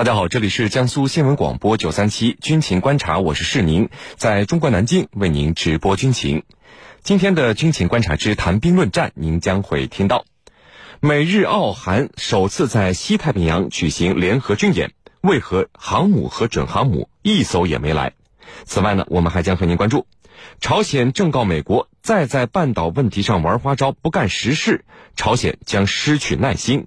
大家好，这里是江苏新闻广播九三七军情观察，我是世宁，在中国南京为您直播军情。今天的军情观察之谈兵论战，您将会听到：美日澳韩首次在西太平洋举行联合军演，为何航母和准航母一艘也没来？此外呢，我们还将和您关注：朝鲜正告美国再在半岛问题上玩花招，不干实事，朝鲜将失去耐心。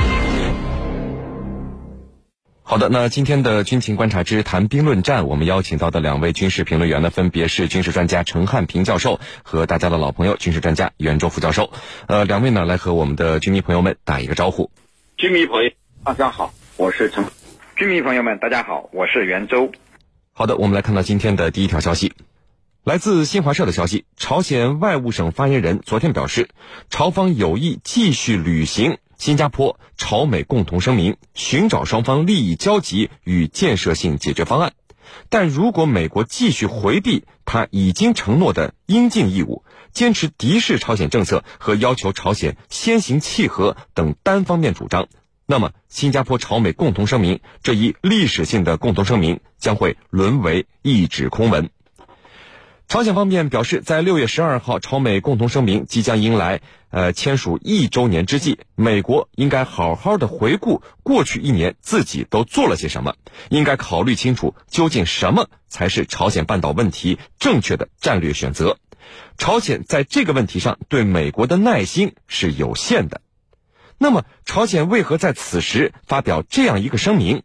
好的，那今天的军情观察之谈兵论战，我们邀请到的两位军事评论员呢，分别是军事专家陈汉平教授和大家的老朋友军事专家袁周副教授。呃，两位呢来和我们的军迷朋友们打一个招呼。军迷朋友，大家好，我是陈。军迷朋友们，大家好，我是袁周。好的，我们来看到今天的第一条消息，来自新华社的消息，朝鲜外务省发言人昨天表示，朝方有意继续履行。新加坡朝美共同声明，寻找双方利益交集与建设性解决方案。但如果美国继续回避他已经承诺的应尽义务，坚持敌视朝鲜政策和要求朝鲜先行契合等单方面主张，那么新加坡朝美共同声明这一历史性的共同声明将会沦为一纸空文。朝鲜方面表示，在六月十二号朝美共同声明即将迎来呃签署一周年之际，美国应该好好的回顾过去一年自己都做了些什么，应该考虑清楚究竟什么才是朝鲜半岛问题正确的战略选择。朝鲜在这个问题上对美国的耐心是有限的。那么，朝鲜为何在此时发表这样一个声明？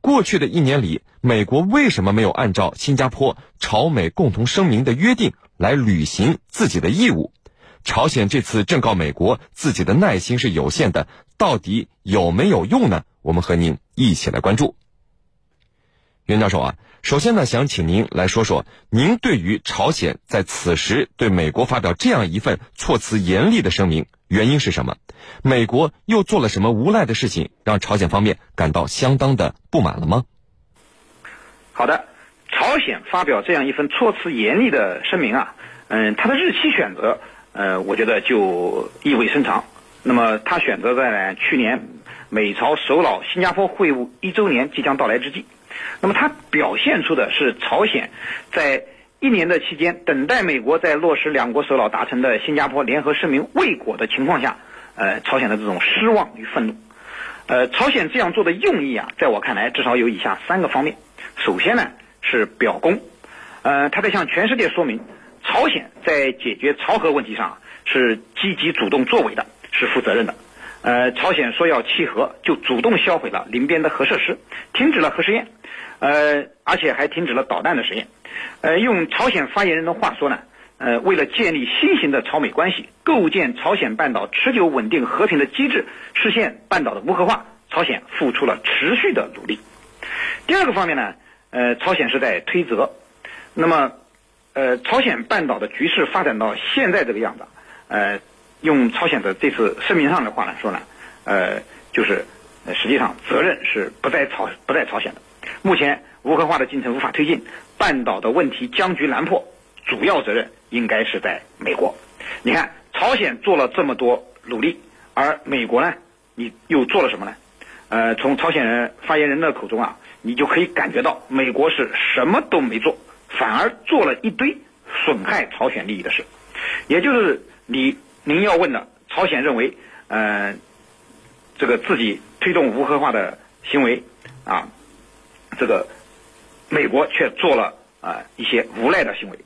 过去的一年里，美国为什么没有按照新加坡朝美共同声明的约定来履行自己的义务？朝鲜这次正告美国自己的耐心是有限的，到底有没有用呢？我们和您一起来关注。袁教授啊，首先呢，想请您来说说，您对于朝鲜在此时对美国发表这样一份措辞严厉的声明。原因是什么？美国又做了什么无赖的事情，让朝鲜方面感到相当的不满了吗？好的，朝鲜发表这样一份措辞严厉的声明啊，嗯，它的日期选择，呃，我觉得就意味深长。那么，他选择在去年美朝首脑新加坡会晤一周年即将到来之际，那么它表现出的是朝鲜在。一年的期间，等待美国在落实两国首脑达成的新加坡联合声明未果的情况下，呃，朝鲜的这种失望与愤怒，呃，朝鲜这样做的用意啊，在我看来至少有以下三个方面。首先呢是表功，呃，他在向全世界说明，朝鲜在解决朝核问题上是积极主动作为的，是负责任的。呃，朝鲜说要契合，就主动销毁了邻边的核设施，停止了核试验，呃，而且还停止了导弹的实验。呃，用朝鲜发言人的话说呢，呃，为了建立新型的朝美关系，构建朝鲜半岛持久稳定和平的机制，实现半岛的无核化，朝鲜付出了持续的努力。第二个方面呢，呃，朝鲜是在推责。那么，呃，朝鲜半岛的局势发展到现在这个样子，呃。用朝鲜的这次声明上的话来说呢，呃，就是实际上责任是不在朝不在朝鲜的。目前无核化的进程无法推进，半岛的问题僵局难破，主要责任应该是在美国。你看，朝鲜做了这么多努力，而美国呢，你又做了什么呢？呃，从朝鲜人发言人的口中啊，你就可以感觉到美国是什么都没做，反而做了一堆损害朝鲜利益的事，也就是你。您要问的，朝鲜认为，呃，这个自己推动无核化的行为啊，这个美国却做了啊一些无赖的行为，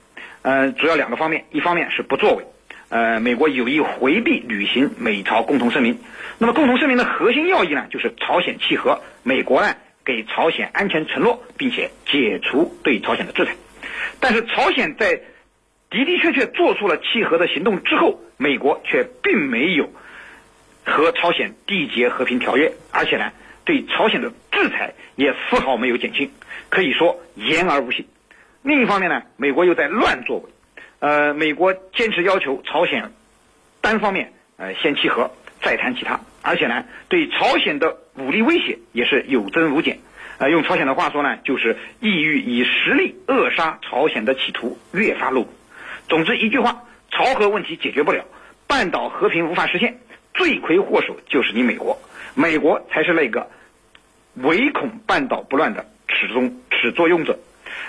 呃，主要两个方面，一方面是不作为，呃，美国有意回避履行美朝共同声明，那么共同声明的核心要义呢，就是朝鲜契合，美国呢给朝鲜安全承诺，并且解除对朝鲜的制裁，但是朝鲜在。的的确确做出了契合的行动之后，美国却并没有和朝鲜缔结和平条约，而且呢，对朝鲜的制裁也丝毫没有减轻，可以说言而无信。另一方面呢，美国又在乱作为，呃，美国坚持要求朝鲜单方面呃先契合，再谈其他，而且呢，对朝鲜的武力威胁也是有增无减。呃，用朝鲜的话说呢，就是意欲以实力扼杀朝鲜的企图越发露骨。总之一句话，朝核问题解决不了，半岛和平无法实现，罪魁祸首就是你美国，美国才是那个唯恐半岛不乱的始终始作俑者。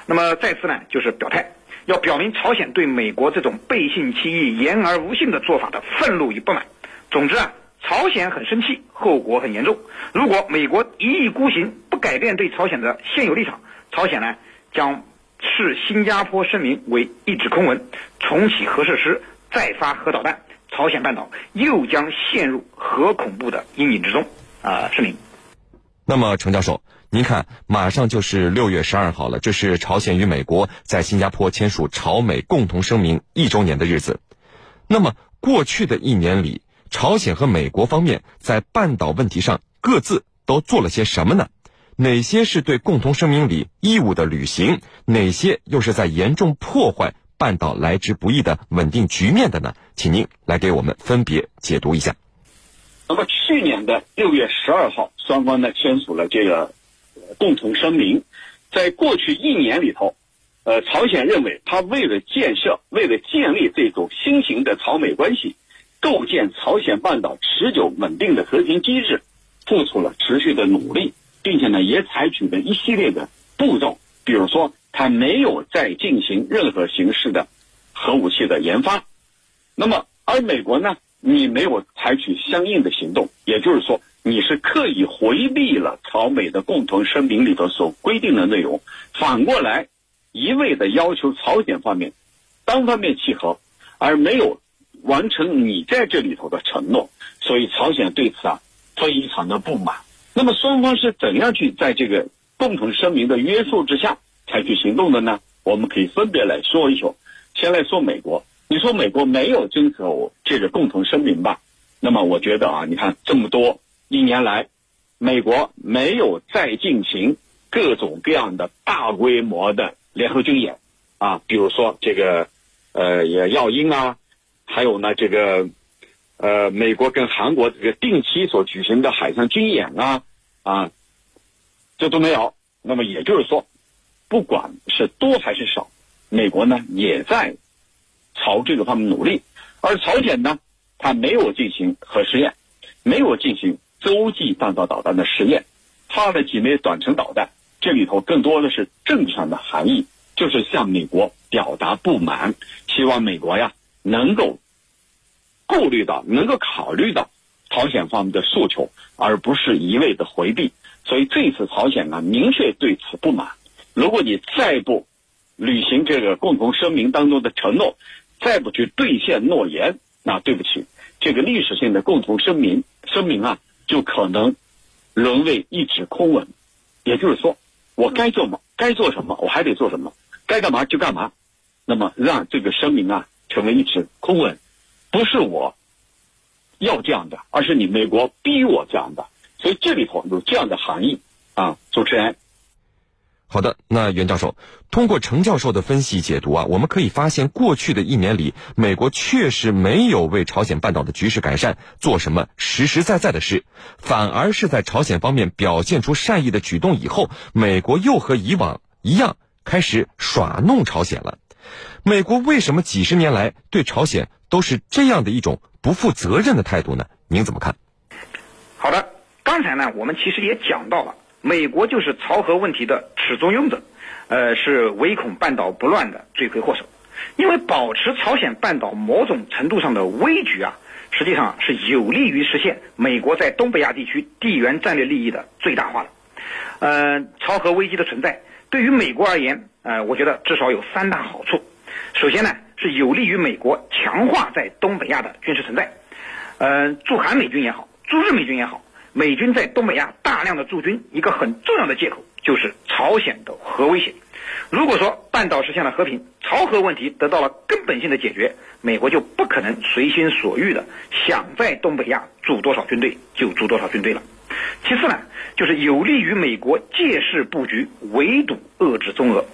那么再次呢，就是表态，要表明朝鲜对美国这种背信弃义、言而无信的做法的愤怒与不满。总之啊。朝鲜很生气，后果很严重。如果美国一意孤行，不改变对朝鲜的现有立场，朝鲜呢将视新加坡声明为一纸空文，重启核设施，再发核导弹，朝鲜半岛又将陷入核恐怖的阴影之中。啊，声明。那么，程教授，您看，马上就是六月十二号了，这是朝鲜与美国在新加坡签署朝美共同声明一周年的日子。那么，过去的一年里，朝鲜和美国方面在半岛问题上各自都做了些什么呢？哪些是对共同声明里义务的履行？哪些又是在严重破坏半岛来之不易的稳定局面的呢？请您来给我们分别解读一下。那么去年的六月十二号，双方呢签署了这个共同声明。在过去一年里头，呃，朝鲜认为他为了建设、为了建立这种新型的朝美关系。构建朝鲜半岛持久稳定的和平机制，付出了持续的努力，并且呢，也采取了一系列的步骤。比如说，他没有再进行任何形式的核武器的研发。那么，而美国呢，你没有采取相应的行动，也就是说，你是刻意回避了朝美的共同声明里头所规定的内容，反过来一味的要求朝鲜方面单方面契合，而没有。完成你在这里头的承诺，所以朝鲜对此啊非常的不满。那么双方是怎样去在这个共同声明的约束之下采取行动的呢？我们可以分别来说一说。先来说美国，你说美国没有遵守这个共同声明吧？那么我觉得啊，你看这么多一年来，美国没有再进行各种各样的大规模的联合军演啊，比如说这个呃也耀英啊。还有呢，这个，呃，美国跟韩国这个定期所举行的海上军演啊，啊，这都没有。那么也就是说，不管是多还是少，美国呢也在朝这个方面努力。而朝鲜呢，它没有进行核试验，没有进行洲际弹道导弹的实验，发了几枚短程导弹。这里头更多的是政治上的含义，就是向美国表达不满，希望美国呀。能够顾虑到、能够考虑到朝鲜方面的诉求，而不是一味的回避。所以这次朝鲜呢，明确对此不满。如果你再不履行这个共同声明当中的承诺，再不去兑现诺言，那对不起，这个历史性的共同声明声明啊，就可能沦为一纸空文。也就是说，我该做么，该做什么，我还得做什么，该干嘛就干嘛。那么让这个声明啊。成为一纸空文，不是我要这样的，而是你美国逼我这样的，所以这里头有这样的含义啊。主持人，好的，那袁教授通过程教授的分析解读啊，我们可以发现，过去的一年里，美国确实没有为朝鲜半岛的局势改善做什么实实在在的事，反而是在朝鲜方面表现出善意的举动以后，美国又和以往一样开始耍弄朝鲜了。美国为什么几十年来对朝鲜都是这样的一种不负责任的态度呢？您怎么看？好的，刚才呢，我们其实也讲到了，美国就是朝核问题的始作俑者，呃，是唯恐半岛不乱的罪魁祸首。因为保持朝鲜半岛某种程度上的危局啊，实际上是有利于实现美国在东北亚地区地缘战略利益的最大化的。呃，朝核危机的存在对于美国而言，呃，我觉得至少有三大好处。首先呢，是有利于美国强化在东北亚的军事存在。呃，驻韩美军也好，驻日美军也好，美军在东北亚大量的驻军，一个很重要的借口就是朝鲜的核威胁。如果说半岛实现了和平，朝核问题得到了根本性的解决，美国就不可能随心所欲的想在东北亚驻多少军队就驻多少军队了。其次呢，就是有利于美国借势布局，围堵遏制中俄。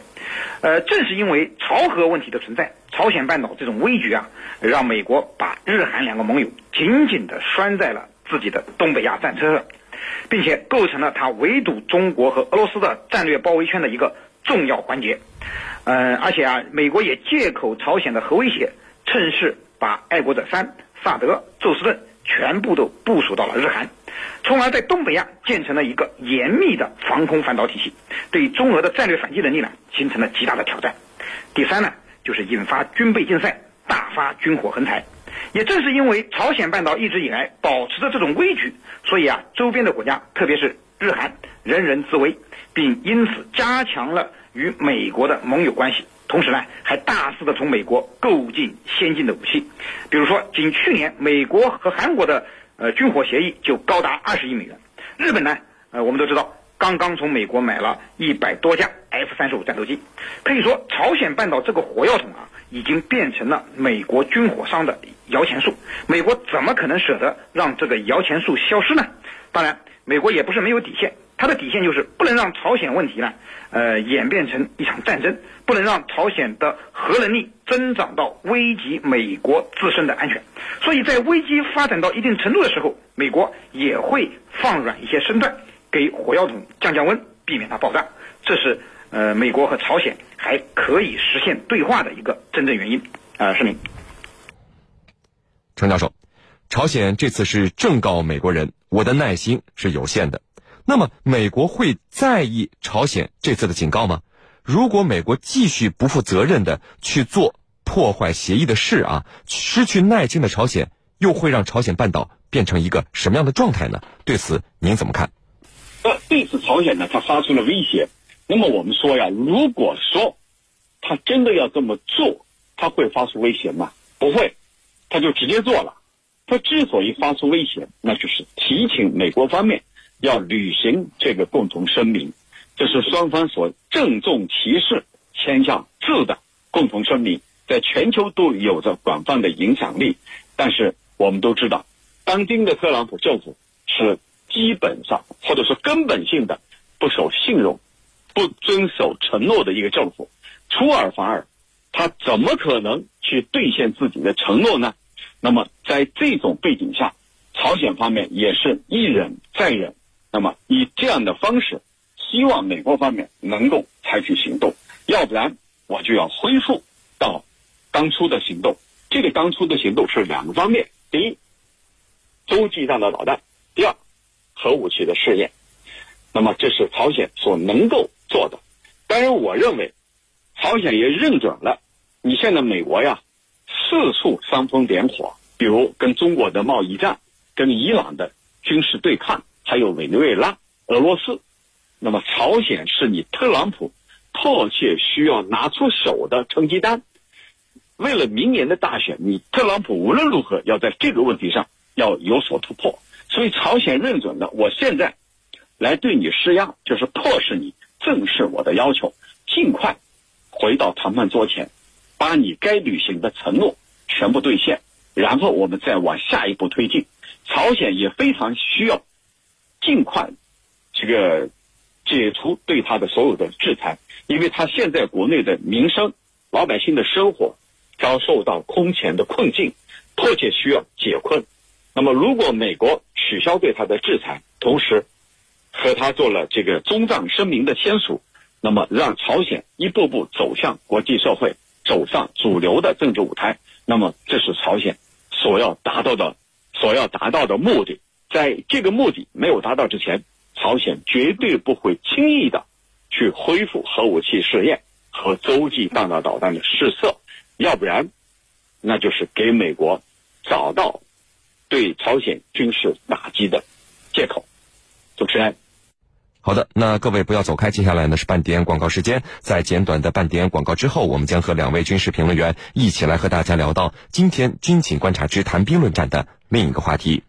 呃，正是因为朝核问题的存在，朝鲜半岛这种危局啊，让美国把日韩两个盟友紧紧地拴在了自己的东北亚战车上，并且构成了他围堵中国和俄罗斯的战略包围圈的一个重要环节。嗯，而且啊，美国也借口朝鲜的核威胁，趁势把爱国者三、萨德、宙斯盾全部都部署到了日韩，从而在东北亚建成了一个严密的防空反导体系，对中俄的战略反击能力呢，形成了极大的挑战。第三呢，就是引发军备竞赛，大发军火横财。也正是因为朝鲜半岛一直以来保持着这种危局，所以啊，周边的国家，特别是日韩，人人自危，并因此加强了与美国的盟友关系。同时呢，还大肆的从美国购进先进的武器，比如说，仅去年美国和韩国的呃军火协议就高达二十亿美元。日本呢，呃，我们都知道，刚刚从美国买了一百多架 F 三十五战斗机。可以说，朝鲜半岛这个火药桶啊，已经变成了美国军火商的摇钱树。美国怎么可能舍得让这个摇钱树消失呢？当然，美国也不是没有底线。它的底线就是不能让朝鲜问题呢，呃，演变成一场战争，不能让朝鲜的核能力增长到危及美国自身的安全。所以在危机发展到一定程度的时候，美国也会放软一些身段，给火药桶降降温，避免它爆炸。这是呃，美国和朝鲜还可以实现对话的一个真正原因。啊，声明。程教授，朝鲜这次是正告美国人，我的耐心是有限的。那么，美国会在意朝鲜这次的警告吗？如果美国继续不负责任的去做破坏协议的事啊，失去耐心的朝鲜又会让朝鲜半岛变成一个什么样的状态呢？对此您怎么看？呃，这次朝鲜呢，他发出了威胁。那么我们说呀，如果说他真的要这么做，他会发出威胁吗？不会，他就直接做了。他之所以发出威胁，那就是提醒美国方面。要履行这个共同声明，这是双方所郑重其事签下字的共同声明，在全球都有着广泛的影响力。但是我们都知道，当今的特朗普政府是基本上或者说根本性的不守信用、不遵守承诺的一个政府，出尔反尔，他怎么可能去兑现自己的承诺呢？那么在这种背景下，朝鲜方面也是一忍再忍。那么以这样的方式，希望美国方面能够采取行动，要不然我就要恢复到当初的行动。这个当初的行动是两个方面：第一，洲际弹的导弹；第二，核武器的试验。那么这是朝鲜所能够做的。当然，我认为朝鲜也认准了，你现在美国呀四处煽风点火，比如跟中国的贸易战，跟伊朗的军事对抗。还有委内瑞拉、俄罗斯，那么朝鲜是你特朗普迫切需要拿出手的成绩单。为了明年的大选，你特朗普无论如何要在这个问题上要有所突破。所以朝鲜认准了，我现在来对你施压，就是迫使你正视我的要求，尽快回到谈判桌前，把你该履行的承诺全部兑现，然后我们再往下一步推进。朝鲜也非常需要。尽快，这个解除对他的所有的制裁，因为他现在国内的民生、老百姓的生活遭受到空前的困境，迫切需要解困。那么，如果美国取消对他的制裁，同时和他做了这个中藏声明的签署，那么让朝鲜一步步走向国际社会，走上主流的政治舞台，那么这是朝鲜所要达到的、所要达到的目的。在这个目的没有达到之前，朝鲜绝对不会轻易的去恢复核武器试验和洲际弹道导弹的试射，要不然，那就是给美国找到对朝鲜军事打击的借口。主持人，好的，那各位不要走开，接下来呢是半点广告时间，在简短的半点广告之后，我们将和两位军事评论员一起来和大家聊到今天军情观察之谈兵论战的另一个话题。